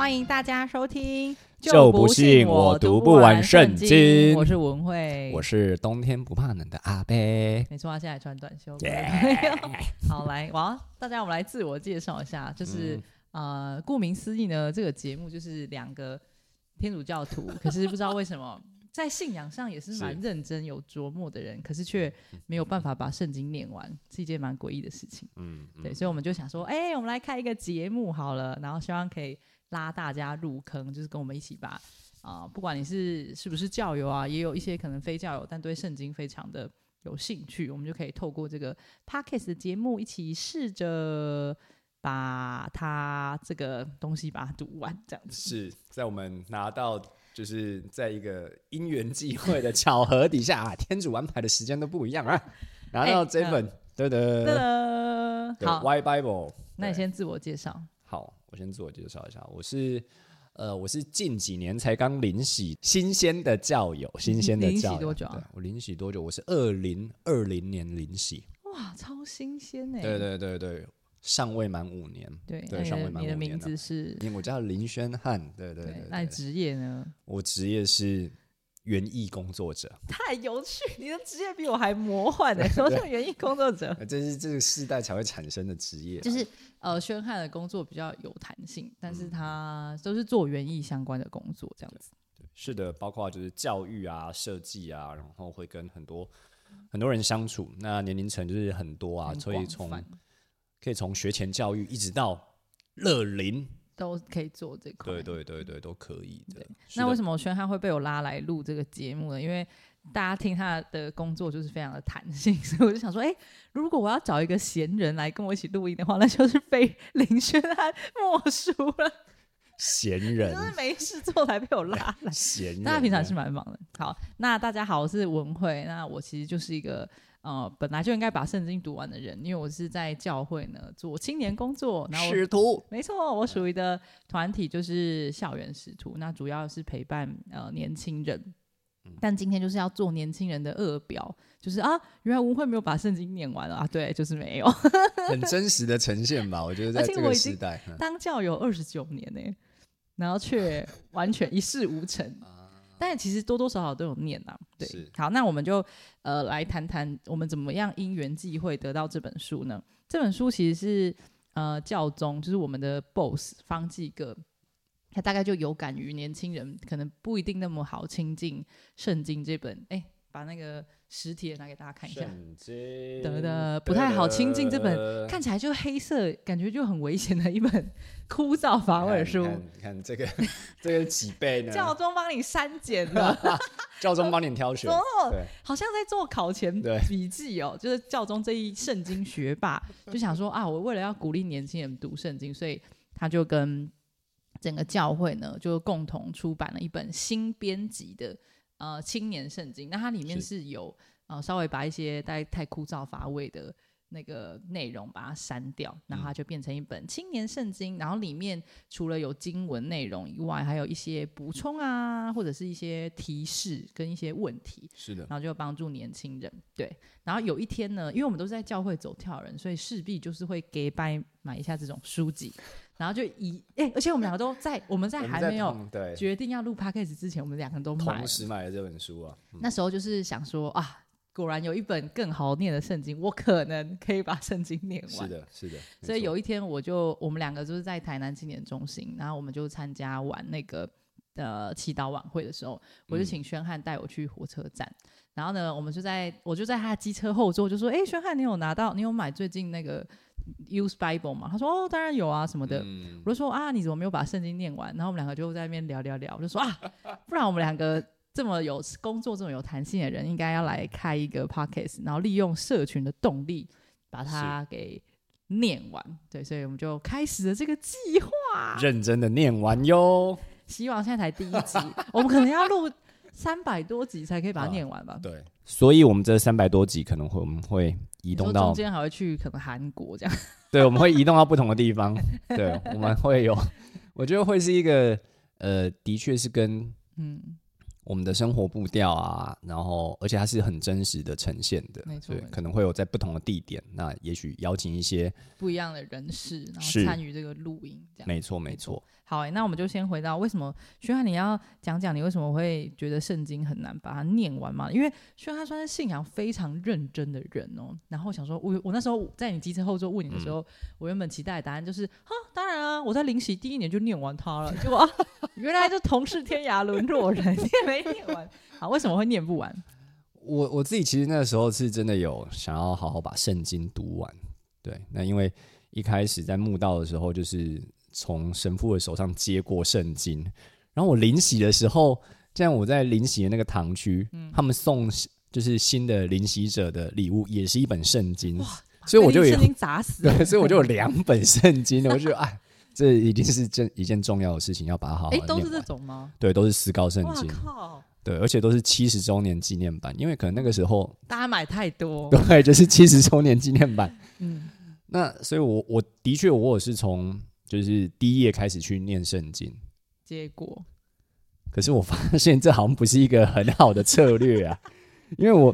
欢迎大家收听。就不信我读不完圣经我是文慧，我是冬天不怕冷的阿贝。没错，他现在穿短袖。好，来，哇大家，我们来自我介绍一下，就是呃，顾名思义呢，这个节目就是两个天主教徒，可是不知道为什么在信仰上也是蛮认真有琢磨的人，可是却没有办法把圣经念完，是一件蛮诡异的事情。嗯，对，所以我们就想说，哎，我们来开一个节目好了，然后希望可以。拉大家入坑，就是跟我们一起把啊，不管你是是不是教友啊，也有一些可能非教友，但对圣经非常的有兴趣，我们就可以透过这个 podcast 的节目，一起试着把它这个东西把它读完，这样子。是在我们拿到，就是在一个因缘际会的巧合底下啊，天主安排的时间都不一样啊，拿到这本，对的，对的，好，Y Bible，那你先自我介绍。好。我先自我介绍一下，我是呃，我是近几年才刚临洗新鲜的教友，新鲜的教友。多久啊？我临洗多久？我是二零二零年临洗。哇，超新鲜哎！对对对对，尚未满五年。对对，尚未满五年。你的名字是？我叫林轩汉。对对对。那职业呢？我职业是。园艺工作者 太有趣，你的职业比我还魔幻呢。什么叫园艺工作者？这是这个世代才会产生的职业。就是呃，宣汉的工作比较有弹性，但是他都是做园艺相关的工作，这样子。是的，包括就是教育啊、设计啊，然后会跟很多很多人相处，那年龄层就是很多啊，所以从可以从学前教育一直到乐龄。都可以做这块，对对对对，都可以的。那为什么宣汉会被我拉来录这个节目呢？因为大家听他的工作就是非常的弹性，所以我就想说，哎，如果我要找一个闲人来跟我一起录音的话，那就是被林轩汉 莫属了。闲人就是没事做才被我拉来。闲人，大家平常是蛮忙的。好，那大家好，我是文慧，那我其实就是一个。呃，本来就应该把圣经读完的人，因为我是在教会呢做青年工作，然后使徒，没错，我属于的团体就是校园使徒，那主要是陪伴呃年轻人，但今天就是要做年轻人的恶表，就是啊，原来文慧没有把圣经念完了啊，对，就是没有，很真实的呈现吧，我觉得在这个时代，当教有二十九年呢，然后却完全一事无成。但其实多多少少都有念呐，对。好，那我们就呃来谈谈我们怎么样因缘际会得到这本书呢？这本书其实是呃教宗，就是我们的 boss 方济各，他大概就有感于年轻人可能不一定那么好亲近圣经这本，哎，把那个。实体的拿给大家看一下，得的不太好亲近这本看起来就黑色，感觉就很危险的一本枯燥乏味的书。你看这个，这个几倍呢？教宗帮你删减了，教宗帮你挑选，哦，好像在做考前笔记哦。就是教宗这一圣经学霸就想说啊，我为了要鼓励年轻人读圣经，所以他就跟整个教会呢就共同出版了一本新编辑的。呃，青年圣经，那它里面是有呃稍微把一些太太枯燥乏味的那个内容把它删掉，然后它就变成一本青年圣经。然后里面除了有经文内容以外，还有一些补充啊，或者是一些提示跟一些问题。是的，然后就帮助年轻人。对，然后有一天呢，因为我们都是在教会走跳人，所以势必就是会给拜买一下这种书籍。然后就以哎，而且我们两个都在我们在还没有决定要录 podcast 之前，我们两个都同时买了这本书啊。那时候就是想说啊，果然有一本更好念的圣经，我可能可以把圣经念完。是的，是的。所以有一天，我就我们两个就是在台南青年中心，然后我们就参加完那个呃祈祷晚会的时候，我就请宣汉带我去火车站。然后呢，我们就在我就在他的机车后座就说：“哎，宣汉，你有拿到？你有买最近那个？” Use Bible 嘛？他说哦，当然有啊，什么的。我就说啊，你怎么没有把圣经念完？然后我们两个就在那边聊聊聊。我就说啊，不然我们两个这么有工作、这么有弹性的人，应该要来开一个 Podcast，然后利用社群的动力把它给念完。对，所以我们就开始了这个计划，认真的念完哟。希望现在才第一集，我们可能要录。三百多集才可以把它念完吧？对，所以我们这三百多集可能会我们会移动到中间还会去可能韩国这样。对，我们会移动到不同的地方。对，我们会有，我觉得会是一个呃，的确是跟嗯我们的生活步调啊，然后而且它是很真实的呈现的，没错，可能会有在不同的地点，那也许邀请一些不一样的人士，然后参与这个录音，这样没错没错。好哎，那我们就先回到为什么薛汉，你要讲讲你为什么会觉得圣经很难把它念完嘛？因为薛汉算是信仰非常认真的人哦。然后想说，我我那时候在你机车后座问你的时候，我原本期待的答案就是，哈，当然啊，我在临洗第一年就念完它了。结果 原来就同是天涯沦落人，你也没念完。好，为什么会念不完？我我自己其实那个时候是真的有想要好好把圣经读完。对，那因为一开始在墓道的时候就是。从神父的手上接过圣经，然后我临洗的时候，这样我在临洗的那个堂区，他们送就是新的临洗者的礼物，也是一本圣经，所以我就有圣经砸死，对，所以我就有两本圣经，我就 哎，这一定是件一件重要的事情，要把它好好。哎，都是这种吗？对，都是思高圣经。对，而且都是七十周年纪念版，因为可能那个时候大家买太多，对，就是七十周年纪念版。嗯，那所以，我我的确，我也是从。就是第一页开始去念圣经，结果，可是我发现这好像不是一个很好的策略啊，因为我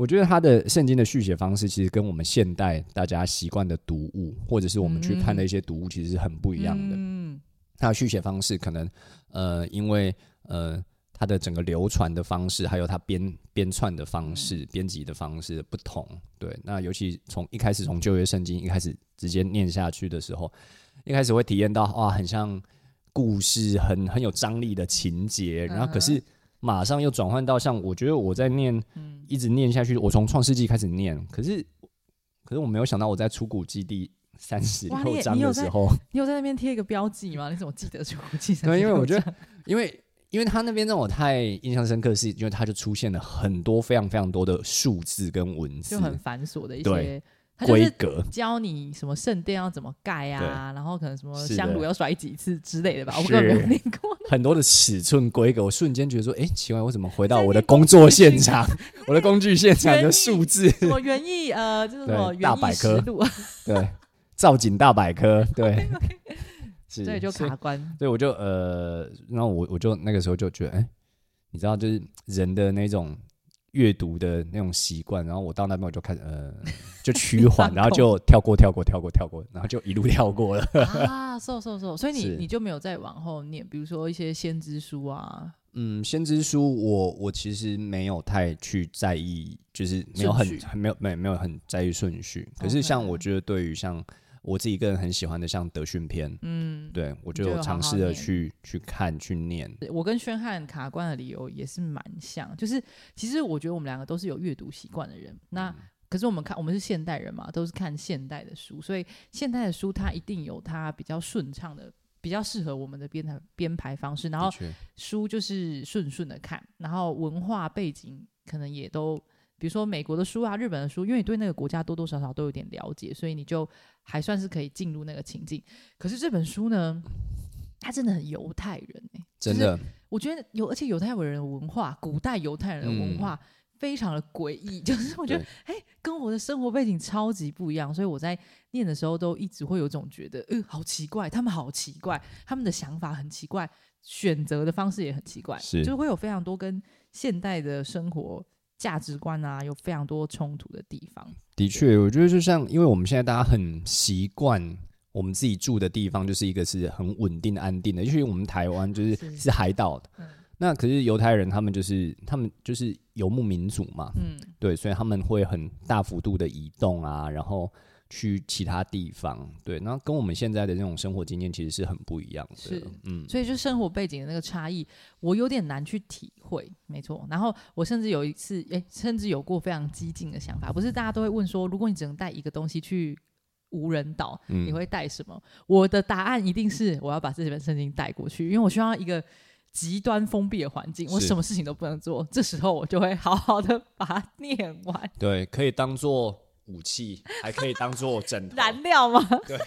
我觉得他的圣经的续写方式其实跟我们现代大家习惯的读物，或者是我们去看的一些读物，其实是很不一样的。嗯，他的续写方式可能呃，因为呃。它的整个流传的方式，还有它编编串的方式、编辑的方式不同。对，那尤其从一开始从旧约圣经一开始直接念下去的时候，一开始会体验到哇，很像故事，很很有张力的情节。然后可是马上又转换到像我觉得我在念，一直念下去，我从创世纪开始念，可是可是我没有想到我在出谷基地三十六章的时候，你有在那边贴一个标记吗？你怎么记得出谷记？对，因为我觉得，因为。因为他那边让我太印象深刻，是因为他就出现了很多非常非常多的数字跟文字，就很繁琐的一些规格，教你什么圣殿要怎么盖啊，然后可能什么香炉要甩几次之类的吧，我根本没有念过。很多的尺寸规格，我瞬间觉得说，哎，奇怪，我怎么回到我的工作现场，我的工具现场的数字？什么园艺呃，就是什么大百科，对，造景大百科，对。所以就卡关，对，我就呃，然后我我就那个时候就觉得，哎，你知道，就是人的那种阅读的那种习惯，然后我到那边我就开始呃，就趋缓，然后就跳过跳过跳过跳过，然后就一路 跳过了。啊，瘦瘦瘦，所以你你就没有再往后念，比如说一些先知书啊，嗯，先知书，我我其实没有太去在意，就是没有很没有没没有很在意顺序，可是像我觉得对于像。我自己个人很喜欢的，像德训篇，嗯，对我就尝试的去去看去念。我跟宣汉卡关的理由也是蛮像，就是其实我觉得我们两个都是有阅读习惯的人。那可是我们看我们是现代人嘛，都是看现代的书，所以现代的书它一定有它比较顺畅的、比较适合我们的编排编排方式。然后书就是顺顺的看，然后文化背景可能也都。比如说美国的书啊，日本的书，因为你对那个国家多多少少都有点了解，所以你就还算是可以进入那个情境。可是这本书呢，它真的很犹太人哎，真的，我觉得有，而且犹太人的文化，古代犹太人的文化非常的诡异，就是我觉得哎，跟我的生活背景超级不一样，所以我在念的时候都一直会有种觉得，嗯，好奇怪，他们好奇怪，他们的想法很奇怪，选择的方式也很奇怪，是，就会有非常多跟现代的生活。价值观啊，有非常多冲突的地方。的确，我觉得就像，因为我们现在大家很习惯我们自己住的地方，就是一个是很稳定安定的。尤其我们台湾就是是海岛的，那可是犹太人他们就是他们就是游牧民族嘛，嗯，对，所以他们会很大幅度的移动啊，然后。去其他地方，对，那跟我们现在的那种生活经验其实是很不一样的，是，嗯，所以就生活背景的那个差异，我有点难去体会，没错。然后我甚至有一次，哎，甚至有过非常激进的想法，不是大家都会问说，如果你只能带一个东西去无人岛，你会带什么？我的答案一定是我要把这本圣经带过去，因为我需要一个极端封闭的环境，我什么事情都不能做，这时候我就会好好的把它念完，对，可以当做。武器 还可以当做枕头燃料吗？对，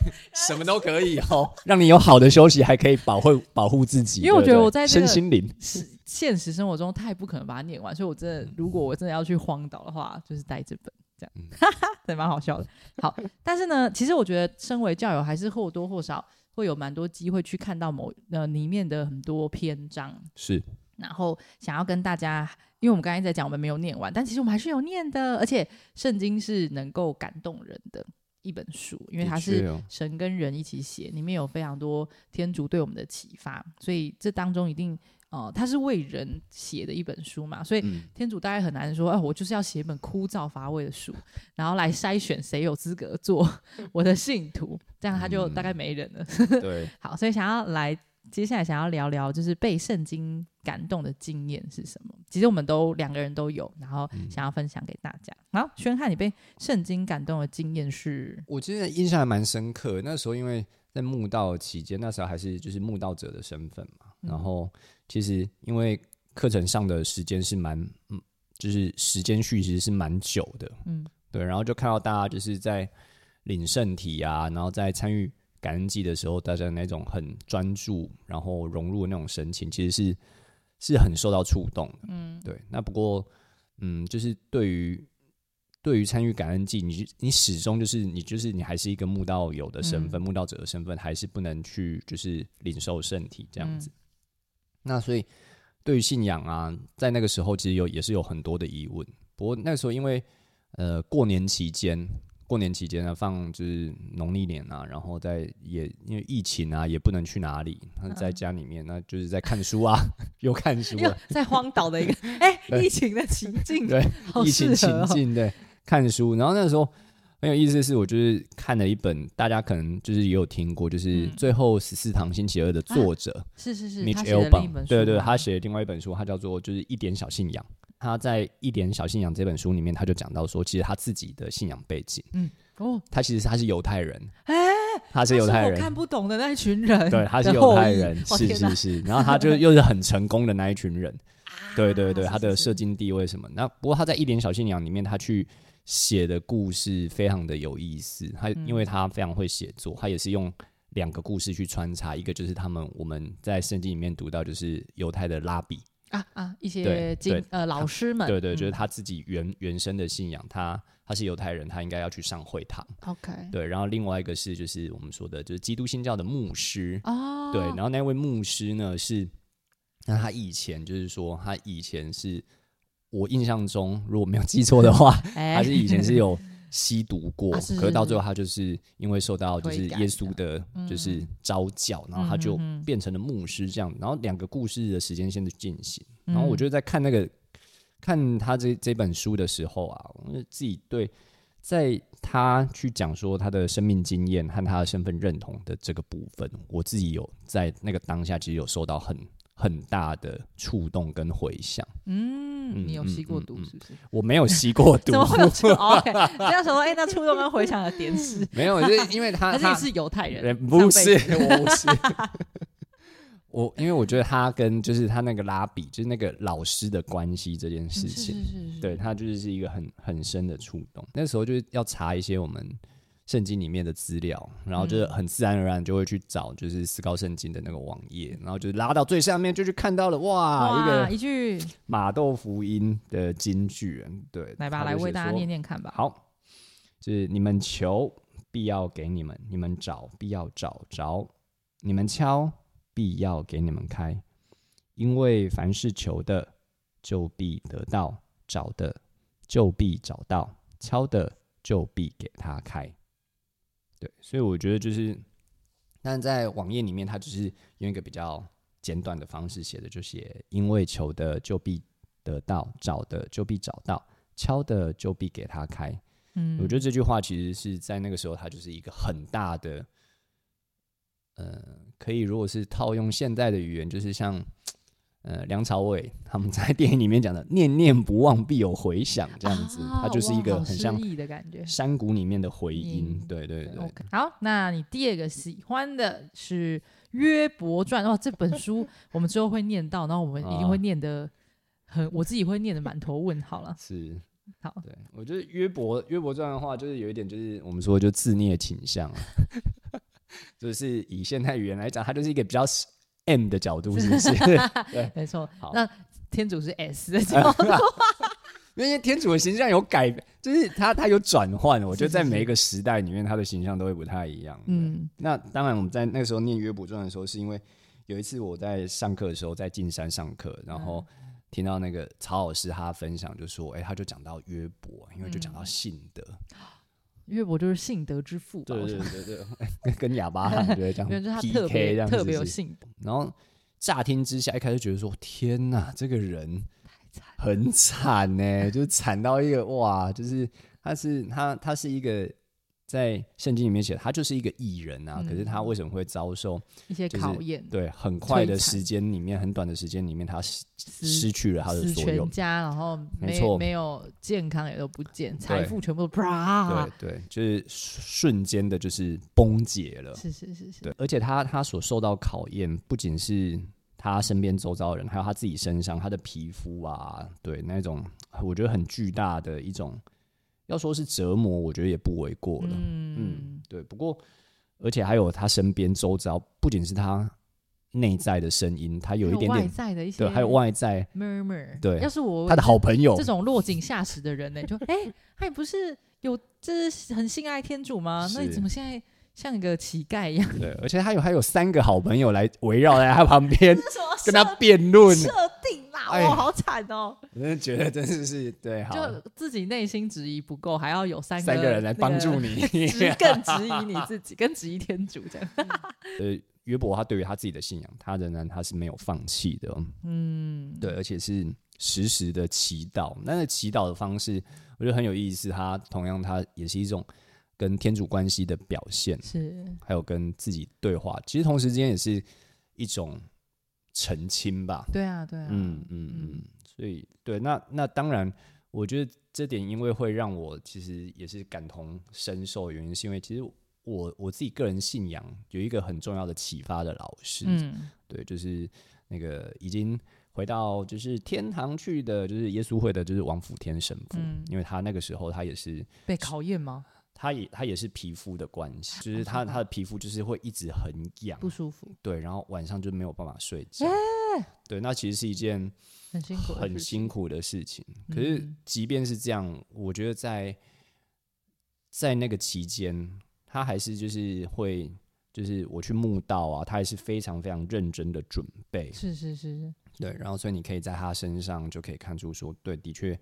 什么都可以哦，让你有好的休息，还可以保护保护自己。因为我觉得我在身心灵现实生活中太不可能把它念完，所以我真的如果我真的要去荒岛的话，就是带这本这样，哈哈，对，蛮好笑的。好，但是呢，其实我觉得身为教友，还是或多或少会有蛮多机会去看到某呃里面的很多篇章。是，然后想要跟大家，因为我们刚才在讲，我们没有念完，但其实我们还是有念的，而且圣经是能够感动人的一本书，因为它是神跟人一起写，里面有非常多天主对我们的启发，所以这当中一定。哦，他是为人写的一本书嘛，所以天主大概很难说，哎，我就是要写一本枯燥乏味的书，然后来筛选谁有资格做 我的信徒，这样他就大概没人了。对，好，所以想要来接下来想要聊聊，就是被圣经感动的经验是什么？其实我们都两个人都有，然后想要分享给大家。好，宣汉，你被圣经感动的经验是？我记得印象还蛮深刻，那时候因为在墓道期间，那时候还是就是墓道者的身份嘛，然后。其实，因为课程上的时间是蛮，嗯，就是时间序其实是蛮久的，嗯，对。然后就看到大家就是在领圣体啊，然后在参与感恩祭的时候，大家那种很专注，然后融入的那种神情，其实是是很受到触动的，嗯，对。那不过，嗯，就是对于对于参与感恩祭，你你始终就是你就是你还是一个慕道友的身份，慕道者的身份，还是不能去就是领受圣体这样子。那所以，对于信仰啊，在那个时候其实有也是有很多的疑问。不过那个时候因为呃过年期间，过年期间呢放就是农历年啊，然后在也因为疫情啊也不能去哪里，在家里面那就是在看书啊，又看书，在荒岛的一个哎疫情的情境，对疫情情境对看书，然后那时候。很有意思的是，我就是看了一本，大家可能就是也有听过，就是《最后十四堂星期二》的作者是是是，Mitch Albom，对对，他写的另外一本书，他叫做就是一点小信仰。他在《一点小信仰》这本书里面，他就讲到说，其实他自己的信仰背景，嗯哦，他其实他是犹太人，哎，他是犹太人，看不懂的那一群人，对，他是犹太人，是是是，然后他就又是很成功的那一群人，对对对，他的社经地位什么？那不过他在《一点小信仰》里面，他去。写的故事非常的有意思，他因为他非常会写作，他也是用两个故事去穿插，一个就是他们我们在圣经里面读到，就是犹太的拉比啊啊一些经呃老师们，对对，就是他自己原原生的信仰，他他是犹太人，他应该要去上会堂，OK，对，然后另外一个是就是我们说的就是基督新教的牧师哦，对，然后那位牧师呢是那他以前就是说他以前是。我印象中，如果没有记错的话，他是以前是有吸毒过，可是到最后他就是因为受到就是耶稣的，就是招教，然后他就变成了牧师这样。然后两个故事的时间线的进行，然后我觉得在看那个看他这这本书的时候啊，我自己对在他去讲说他的生命经验和他的身份认同的这个部分，我自己有在那个当下其实有受到很。很大的触动跟回响。嗯，你有吸过毒是不是？我没有吸过 毒。怎么会有？OK，这样说，哎，那触动跟回想的点是？没有，就是因为他 他是犹太人，不是，我不是。我因为我觉得他跟就是他那个拉比，就是那个老师的关系这件事情，对他就是是一个很很深的触动。那时候就是要查一些我们。圣经里面的资料，然后就是很自然而然就会去找，就是思高圣经的那个网页，然后就拉到最下面，就去看到了哇，一个一句马豆福音的金句，对，来吧，来为大家念念看吧。好，就是你们求，必要给你们；你们找，必要找着；你们敲，必要给你们开。因为凡是求的，就必得到；找的，就必找到；敲的，就必给他开。对，所以我觉得就是，但在网页里面，它只是用一个比较简短的方式写的，就写因为求的就必得到，找的就必找到，敲的就必给他开。嗯，我觉得这句话其实是在那个时候，它就是一个很大的，呃，可以如果是套用现在的语言，就是像。呃，梁朝伟他们在电影里面讲的“念念不忘，必有回响”这样子，它就是一个很像的感觉，山谷里面的回音。对对对。好，那你第二个喜欢的是《约伯传》哦，这本书我们之后会念到，然后我们一定会念的很，我自己会念的满头问号了。是，好，对我觉得《约伯约伯传》的话，就是有一点就是我们说就自虐倾向，就是以现代语言来讲，它就是一个比较。M 的角度是不是？对，没错。那天主是 S 的角度，因为天主的形象有改，就是他他有转换。我觉得在每一个时代里面，他的形象都会不太一样。嗯，那当然我们在那个时候念约伯传的时候，是因为有一次我在上课的时候，在进山上课，然后听到那个曹老师他分享，就说：“哎，他就讲到约伯，因为就讲到信德，约伯就是信德之父。”对对对 对，跟哑巴 汉就会讲，就是他特别特别有信德。然后乍听之下，一开始觉得说：“天哪，这个人很惨呢，就惨到一个哇，就是他是他他是一个。”在圣经里面写，他就是一个艺人啊，可是他为什么会遭受一些考验？对，很快的时间里面，很短的时间里面，他失失去了他的所有，全家，然后没错，没有健康也都不见，财富全部啪，对对，就是瞬间的，就是崩解了。是是是是，对，而且他他所受到考验，不仅是他身边周遭人，还有他自己身上，他的皮肤啊，对那种，我觉得很巨大的一种。要说是折磨，我觉得也不为过了。嗯，对。不过，而且还有他身边周遭，不仅是他内在的声音，他有一点点外在的一些，对，还有外在 murmur。对，要是我他的好朋友这种落井下石的人呢，就哎，他也不是有这是很信爱天主吗？那你怎么现在像一个乞丐一样？对，而且他有还有三个好朋友来围绕在他旁边，跟他辩论。哇，好惨哦！我真的觉得真的是对，就自己内心质疑不够，还要有三三个人来帮助你，更质疑你自己，更质疑天主这样。呃，约伯他对于他自己的信仰，他仍然他是没有放弃的。嗯，对，而且是时时的祈祷。那个祈祷的方式，我觉得很有意思。他同样，他也是一种跟天主关系的表现，是还有跟自己对话。其实同时之间也是一种。澄清吧，对啊，对啊，嗯嗯嗯，所以对，那那当然，我觉得这点因为会让我其实也是感同身受，原因是因为其实我我自己个人信仰有一个很重要的启发的老师，嗯，对，就是那个已经回到就是天堂去的，就是耶稣会的，就是王府天神父，因为他那个时候他也是被考验吗？他也他也是皮肤的关系，就是他他的皮肤就是会一直很痒不舒服，对，然后晚上就没有办法睡觉，对，那其实是一件很辛苦很辛苦的事情。可是即便是这样，我觉得在在那个期间，他还是就是会就是我去墓道啊，他还是非常非常认真的准备，是是是，对，然后所以你可以在他身上就可以看出说，对，的确。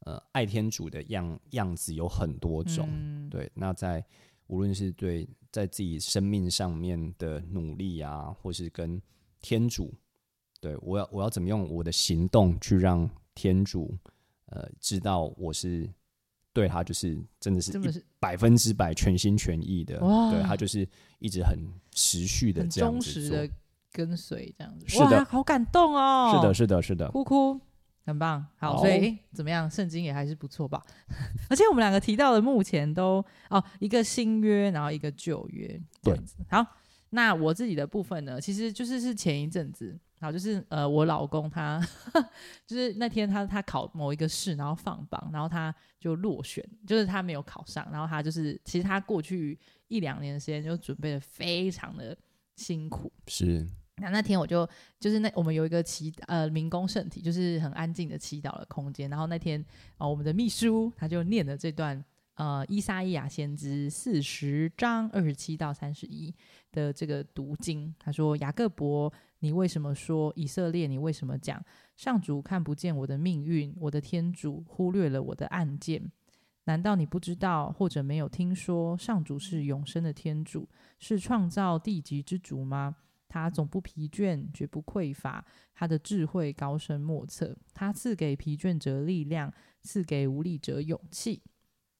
呃，爱天主的样样子有很多种，对。那在无论是对在自己生命上面的努力啊，或是跟天主，对我要我要怎么用我的行动去让天主呃知道我是对他就是真的是百分之百全心全意的，对他就是一直很持续的这样子的跟随这样子，是的，好感动哦，是的，是的，是的，哭哭。很棒，好，所以怎么样？圣经也还是不错吧。而且我们两个提到的，目前都哦，一个新约，然后一个旧约，这样子。好，那我自己的部分呢，其实就是是前一阵子，好，就是呃，我老公他 就是那天他他考某一个试，然后放榜，然后他就落选，就是他没有考上，然后他就是其实他过去一两年的时间就准备的非常的辛苦，是。那那天我就就是那我们有一个祈呃民工圣体，就是很安静的祈祷的空间。然后那天啊，我们的秘书他就念了这段呃伊莎伊亚先知四十章二十七到三十一的这个读经。他说：“雅各伯，你为什么说以色列？你为什么讲上主看不见我的命运？我的天主忽略了我的案件？难道你不知道或者没有听说上主是永生的天主，是创造地极之主吗？”他总不疲倦，绝不匮乏。他的智慧高深莫测。他赐给疲倦者力量，赐给无力者勇气。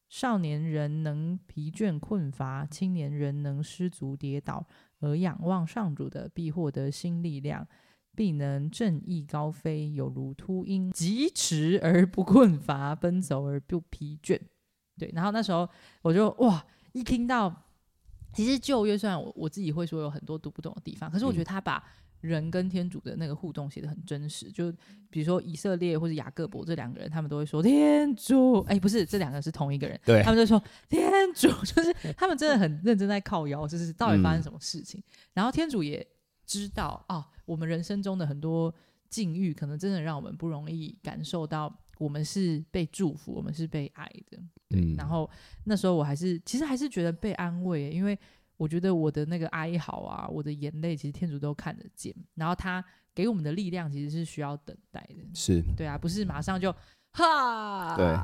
少年人能疲倦困乏，青年人能失足跌倒，而仰望上主的，必获得新力量，必能正义高飞，有如秃鹰，疾驰而不困乏，奔走而不疲倦。对，然后那时候我就哇，一听到。其实旧约虽然我我自己会说有很多读不懂的地方，可是我觉得他把人跟天主的那个互动写的很真实。就比如说以色列或者雅各伯这两个人，他们都会说天主，哎，不是这两个是同一个人，对，他们就说天主，就是他们真的很认真在靠腰，就是到底发生什么事情。然后天主也知道啊，我们人生中的很多境遇，可能真的让我们不容易感受到。我们是被祝福，我们是被爱的。嗯，然后那时候我还是其实还是觉得被安慰，因为我觉得我的那个哀嚎啊，我的眼泪，其实天主都看得见。然后他给我们的力量，其实是需要等待的。是对啊，不是马上就哈，对，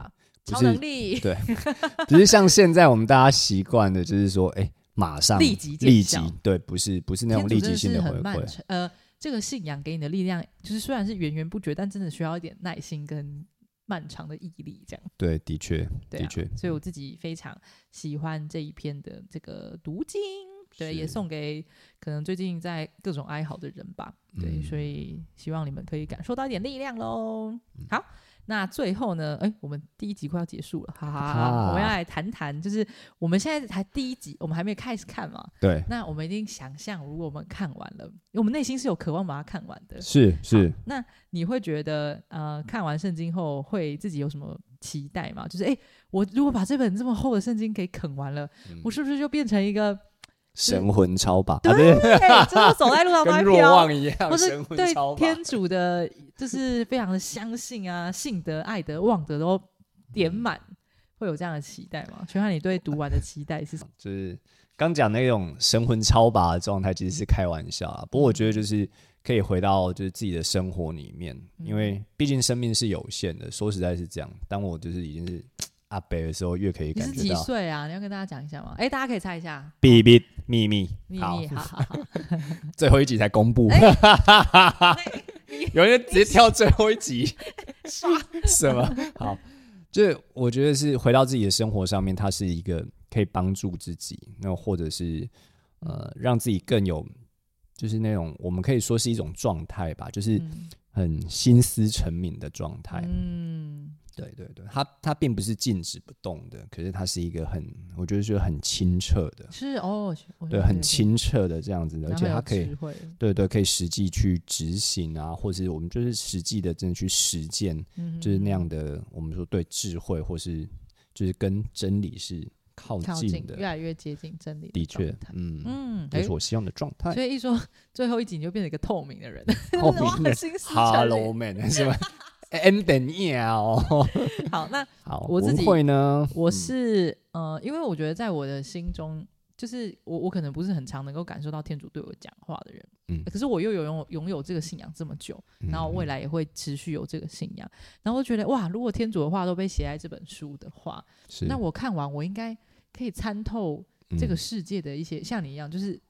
超能力，对，只是像现在我们大家习惯的，就是说，哎，马上立即立即，对，不是不是那种立即性的回馈。呃，这个信仰给你的力量，就是虽然是源源不绝，但真的需要一点耐心跟。漫长的毅力，这样对，的确，的确，所以我自己非常喜欢这一篇的这个读经，对，也送给可能最近在各种哀嚎的人吧，对，所以希望你们可以感受到一点力量喽。好。那最后呢？哎，我们第一集快要结束了，哈哈！我们要来谈谈，就是我们现在才第一集，我们还没有开始看嘛。对。那我们一定想象，如果我们看完了，我们内心是有渴望把它看完的。是是。那你会觉得，呃，看完圣经后会自己有什么期待吗？就是，哎，我如果把这本这么厚的圣经给啃完了，我是不是就变成一个？神魂超拔，对，就是走在路上 都会飘一样，或是对天主的，就是非常的相信啊，信德、爱德、望德都点满，会有这样的期待吗？全看你对读完的期待是什么？就是刚讲那种神魂超拔的状态，其实是开玩笑啊。不过我觉得就是可以回到就是自己的生活里面，因为毕竟生命是有限的。说实在是这样，当我就是已经是。阿北的时候越可以感觉到。你是几岁啊？你要跟大家讲一下吗？哎，大家可以猜一下。秘密秘密秘密，好好好。最后一集才公布，有人直接跳最后一集，什么？好，就是我觉得是回到自己的生活上面，它是一个可以帮助自己，那或者是呃让自己更有，就是那种我们可以说是一种状态吧，就是很心思沉泯的状态。嗯。对对对，它它并不是静止不动的，可是它是一个很，我觉得是很清澈的，是哦，对，很清澈的这样子的，而且它可以，对对，可以实际去执行啊，或是我们就是实际的真的去实践，就是那样的，我们说对智慧或是就是跟真理是靠近的，越来越接近真理，的确，嗯嗯，这是我希望的状态。所以一说最后一集你就变成一个透明的人，透明的，Hello man，是吧？N 等一哦，好，那 好，我自己会呢，我是呃，因为我觉得在我的心中，就是我我可能不是很常能够感受到天主对我讲话的人，嗯，可是我又有拥拥有这个信仰这么久，然后未来也会持续有这个信仰，然后我觉得哇，如果天主的话都被写在这本书的话，是那我看完我应该可以参透这个世界的一些，像你一样，就是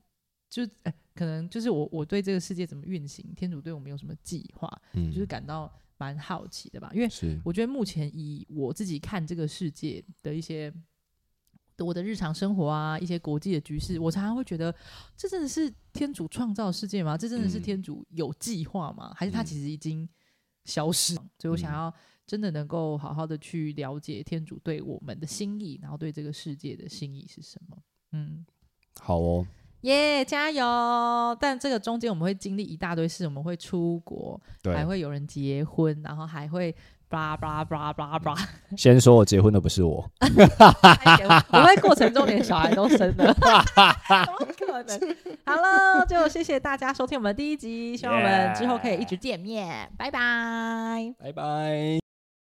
就哎，可能就是我我对这个世界怎么运行，天主对我们有什么计划，嗯，就是感到。蛮好奇的吧，因为我觉得目前以我自己看这个世界的一些我的日常生活啊，一些国际的局势，我常常会觉得，这真的是天主创造世界吗？这真的是天主有计划吗？还是他其实已经消失？所以我想要真的能够好好的去了解天主对我们的心意，然后对这个世界的心意是什么？嗯，好哦。耶，加油！但这个中间我们会经历一大堆事，我们会出国，还会有人结婚，然后还会叭叭叭叭叭。先说我结婚的不是我，我在过程中连小孩都生了，怎么可能？好了，就谢谢大家收听我们第一集，希望我们之后可以一直见面，拜拜，拜拜。